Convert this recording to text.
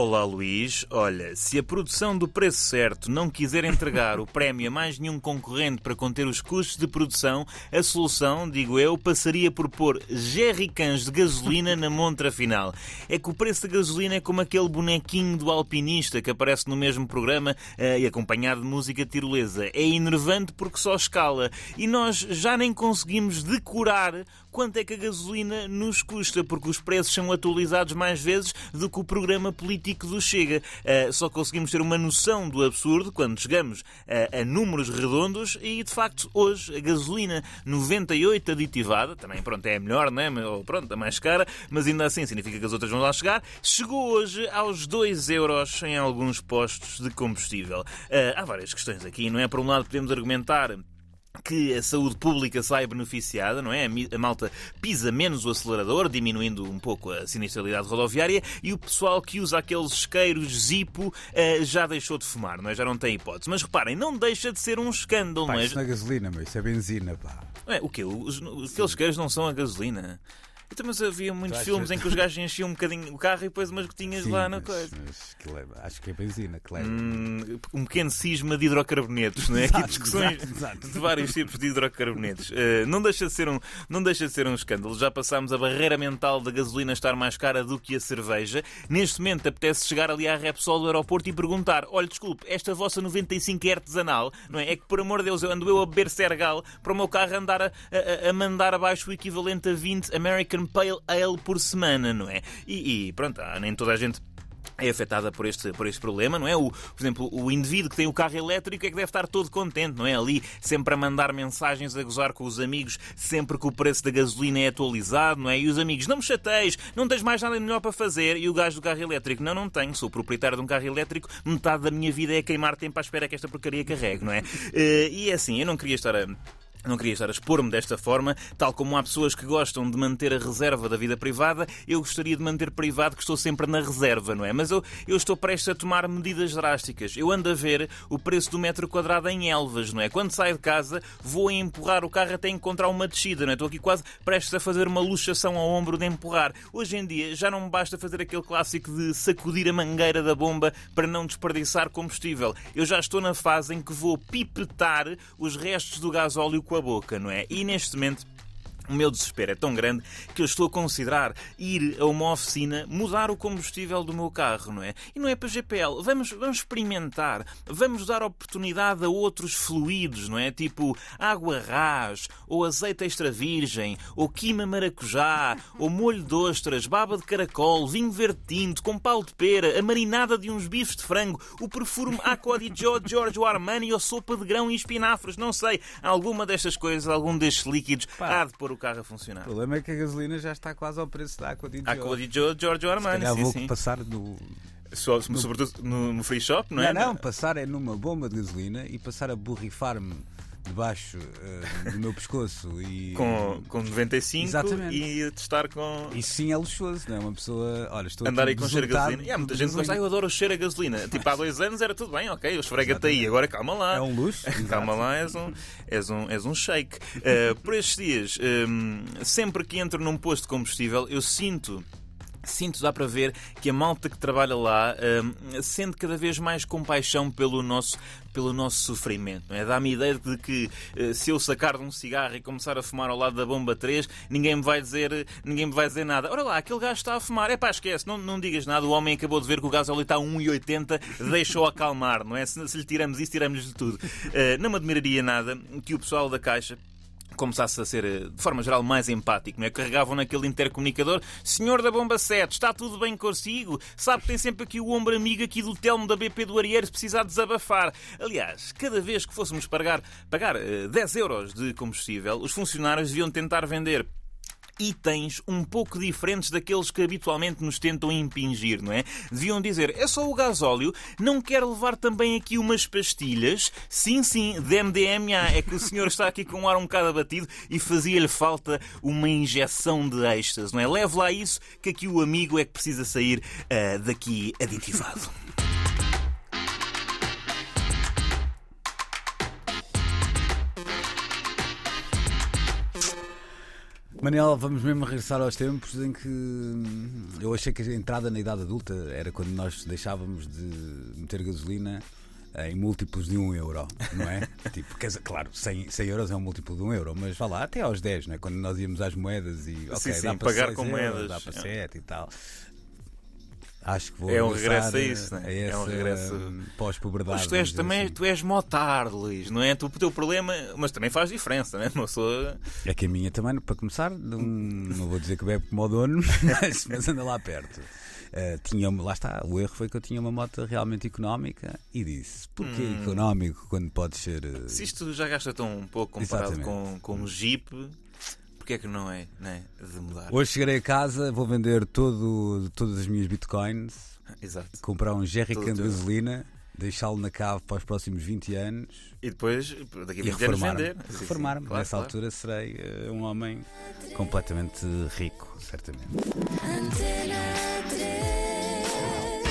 Olá Luís, olha, se a produção do preço certo não quiser entregar o prémio a mais nenhum concorrente para conter os custos de produção, a solução, digo eu, passaria por pôr jerrycans de gasolina na montra final. É que o preço da gasolina é como aquele bonequinho do alpinista que aparece no mesmo programa uh, e acompanhado de música tirolesa. É enervante porque só escala e nós já nem conseguimos decorar quanto é que a gasolina nos custa, porque os preços são atualizados mais vezes do que o programa político do Chega. Uh, só conseguimos ter uma noção do absurdo quando chegamos a, a números redondos e, de facto, hoje a gasolina 98 aditivada, também pronto, é a melhor, não é? Ou, pronto, a mais cara, mas ainda assim significa que as outras vão lá chegar, chegou hoje aos 2 euros em alguns postos de combustível. Uh, há várias questões aqui, não é? Por um lado podemos argumentar que a saúde pública sai beneficiada, não é? A malta pisa menos o acelerador, diminuindo um pouco a sinistralidade rodoviária, e o pessoal que usa aqueles isqueiros Zippo uh, já deixou de fumar, não é? Já não tem hipótese. Mas reparem, não deixa de ser um escândalo, pá, não é? Isso não é gasolina, mas isso é benzina, pá. É, o quê? Os, aqueles isqueiros não são a gasolina? Então, mas havia muitos filmes em que os gajos enchiam um bocadinho o carro e depois umas gotinhas Sim, lá na mas, coisa. mas que leva, acho que é benzina que leva. Hum, um pequeno cisma de hidrocarbonetos, não é? Exato, Aqui discussões exato, exato. de vários tipos de hidrocarbonetos. Uh, não, deixa de ser um, não deixa de ser um escândalo. Já passámos a barreira mental da gasolina estar mais cara do que a cerveja. Neste momento apetece chegar ali à Repsol do aeroporto e perguntar: olha, desculpe, esta vossa 95 é artesanal, não é? É que por amor de Deus, eu ando eu a beber Sergal para o meu carro andar a, a, a mandar abaixo o equivalente a 20 American Pale Ale por semana, não é? E, e pronto, nem toda a gente é afetada por este, por este problema, não é? O, por exemplo, o indivíduo que tem o carro elétrico é que deve estar todo contente, não é? Ali sempre a mandar mensagens a gozar com os amigos, sempre que o preço da gasolina é atualizado, não é? E os amigos, não me chateis, não tens mais nada melhor para fazer. E o gajo do carro elétrico, não, não tenho, sou proprietário de um carro elétrico, metade da minha vida é queimar tempo à espera que esta porcaria carregue, não é? E é assim, eu não queria estar a não queria estar a expor-me desta forma, tal como há pessoas que gostam de manter a reserva da vida privada, eu gostaria de manter privado que estou sempre na reserva, não é? Mas eu, eu estou prestes a tomar medidas drásticas. Eu ando a ver o preço do metro quadrado em Elvas, não é? Quando saio de casa, vou empurrar o carro até encontrar uma descida, não é? Estou aqui quase prestes a fazer uma luxação ao ombro de empurrar. Hoje em dia já não me basta fazer aquele clássico de sacudir a mangueira da bomba para não desperdiçar combustível. Eu já estou na fase em que vou pipetar os restos do gasóleo com a boca, não é? E neste momento o meu desespero é tão grande que eu estou a considerar ir a uma oficina mudar o combustível do meu carro, não é? E não é para GPL. Vamos, vamos experimentar. Vamos dar oportunidade a outros fluidos, não é? Tipo água ras, ou azeite extra virgem, ou quima maracujá, ou molho de ostras, baba de caracol, vinho verde tinto, com pau de pera, a marinada de uns bifes de frango, o perfume Aqua di Gio Giorgio Armani ou sopa de grão e espinafres. Não sei. Alguma destas coisas, algum destes líquidos Pá. há de pôr o carro a funcionar. O problema é que a gasolina já está quase ao preço da Aqua di Gio. Aqua di Gio Giorgio Armani, sim, vou sim. passar no... Só- Sobretudo no, no free shop, não é? Não, não, passar é numa bomba de gasolina e passar a borrifar-me debaixo eh, do meu pescoço e... Com, com 95 Exatamente. e testar com. Isso sim é luxuoso, não é? Uma pessoa, olha, estou Andar aí com cheiro a gasolina. E há muita gente gosta, "Ah, eu adoro o cheiro a gasolina. Tipo, há dois anos era tudo bem, ok, eu esfrega-te aí, agora calma lá. É um luxo. Calma lá, és um, és um, és um shake. Uh, por estes dias, um, sempre que entro num posto de combustível, eu sinto. Sinto, dá para ver, que a malta que trabalha lá um, sente cada vez mais compaixão pelo nosso, pelo nosso sofrimento. É? Dá-me a ideia de que uh, se eu sacar de um cigarro e começar a fumar ao lado da bomba 3, ninguém me vai dizer, ninguém me vai dizer nada. Ora lá, aquele gajo está a fumar. É pá, esquece, não, não digas nada. O homem acabou de ver que o gás óleo está a 1,80, deixa-o acalmar, não é? Se, se lhe tiramos isso, tiramos-lhe de tudo. Uh, não me admiraria nada que o pessoal da Caixa começasse a ser, eh, de forma geral, mais empático. Não é? Carregavam naquele intercomunicador Senhor da Bomba 7, está tudo bem consigo? Sabe que tem sempre aqui o ombro amigo aqui do Telmo da BP do Arieiro se precisar desabafar. Aliás, cada vez que fôssemos pagar, pagar eh, 10 euros de combustível, os funcionários deviam tentar vender itens um pouco diferentes daqueles que habitualmente nos tentam impingir, não é? Deviam dizer, é só o gasóleo, não quer levar também aqui umas pastilhas? Sim, sim, de MDMA. É que o senhor está aqui com um ar um bocado abatido e fazia-lhe falta uma injeção de êxtase, não é? Leve lá isso, que aqui o amigo é que precisa sair ah, daqui aditivado. Manel, vamos mesmo regressar aos tempos em que hum, eu achei que a entrada na idade adulta era quando nós deixávamos de meter gasolina em múltiplos de um euro, não é? tipo, claro, 100, 100 euros é um múltiplo de um euro, mas vá lá, até aos 10, não é? Quando nós íamos às moedas e ok, sim, para pagar 6 com euros, moedas. dá para É. 7 e tal. Acho que vou É um regresso a isso, não é? É um regresso- pós-puberdade. Mas tu és também, assim. tu és motardo, Luís, não é? Tu, o teu problema, mas também faz diferença, não é? Uma pessoa. É que a minha também, para começar, não, não vou dizer que bebe como o dono, mas, mas anda lá perto. Uh, tinha, lá está, o erro foi que eu tinha uma moto realmente económica e disse: porquê Hum. económico quando pode ser. uh, Se isto já gasta tão pouco comparado com, Exatamente. com um Jeep, porquê é que não é, não é? De mudar? Hoje chegarei a casa, vou vender todo, todas as minhas bitcoins, Exato. comprar um jerrycan de gasolina, deixá-lo na cave para os próximos 20 anos E depois, daqui a e 20 anos, vender. Reformar-me. claro, Nessa claro. altura serei uh, um homem completamente rico, certamente. I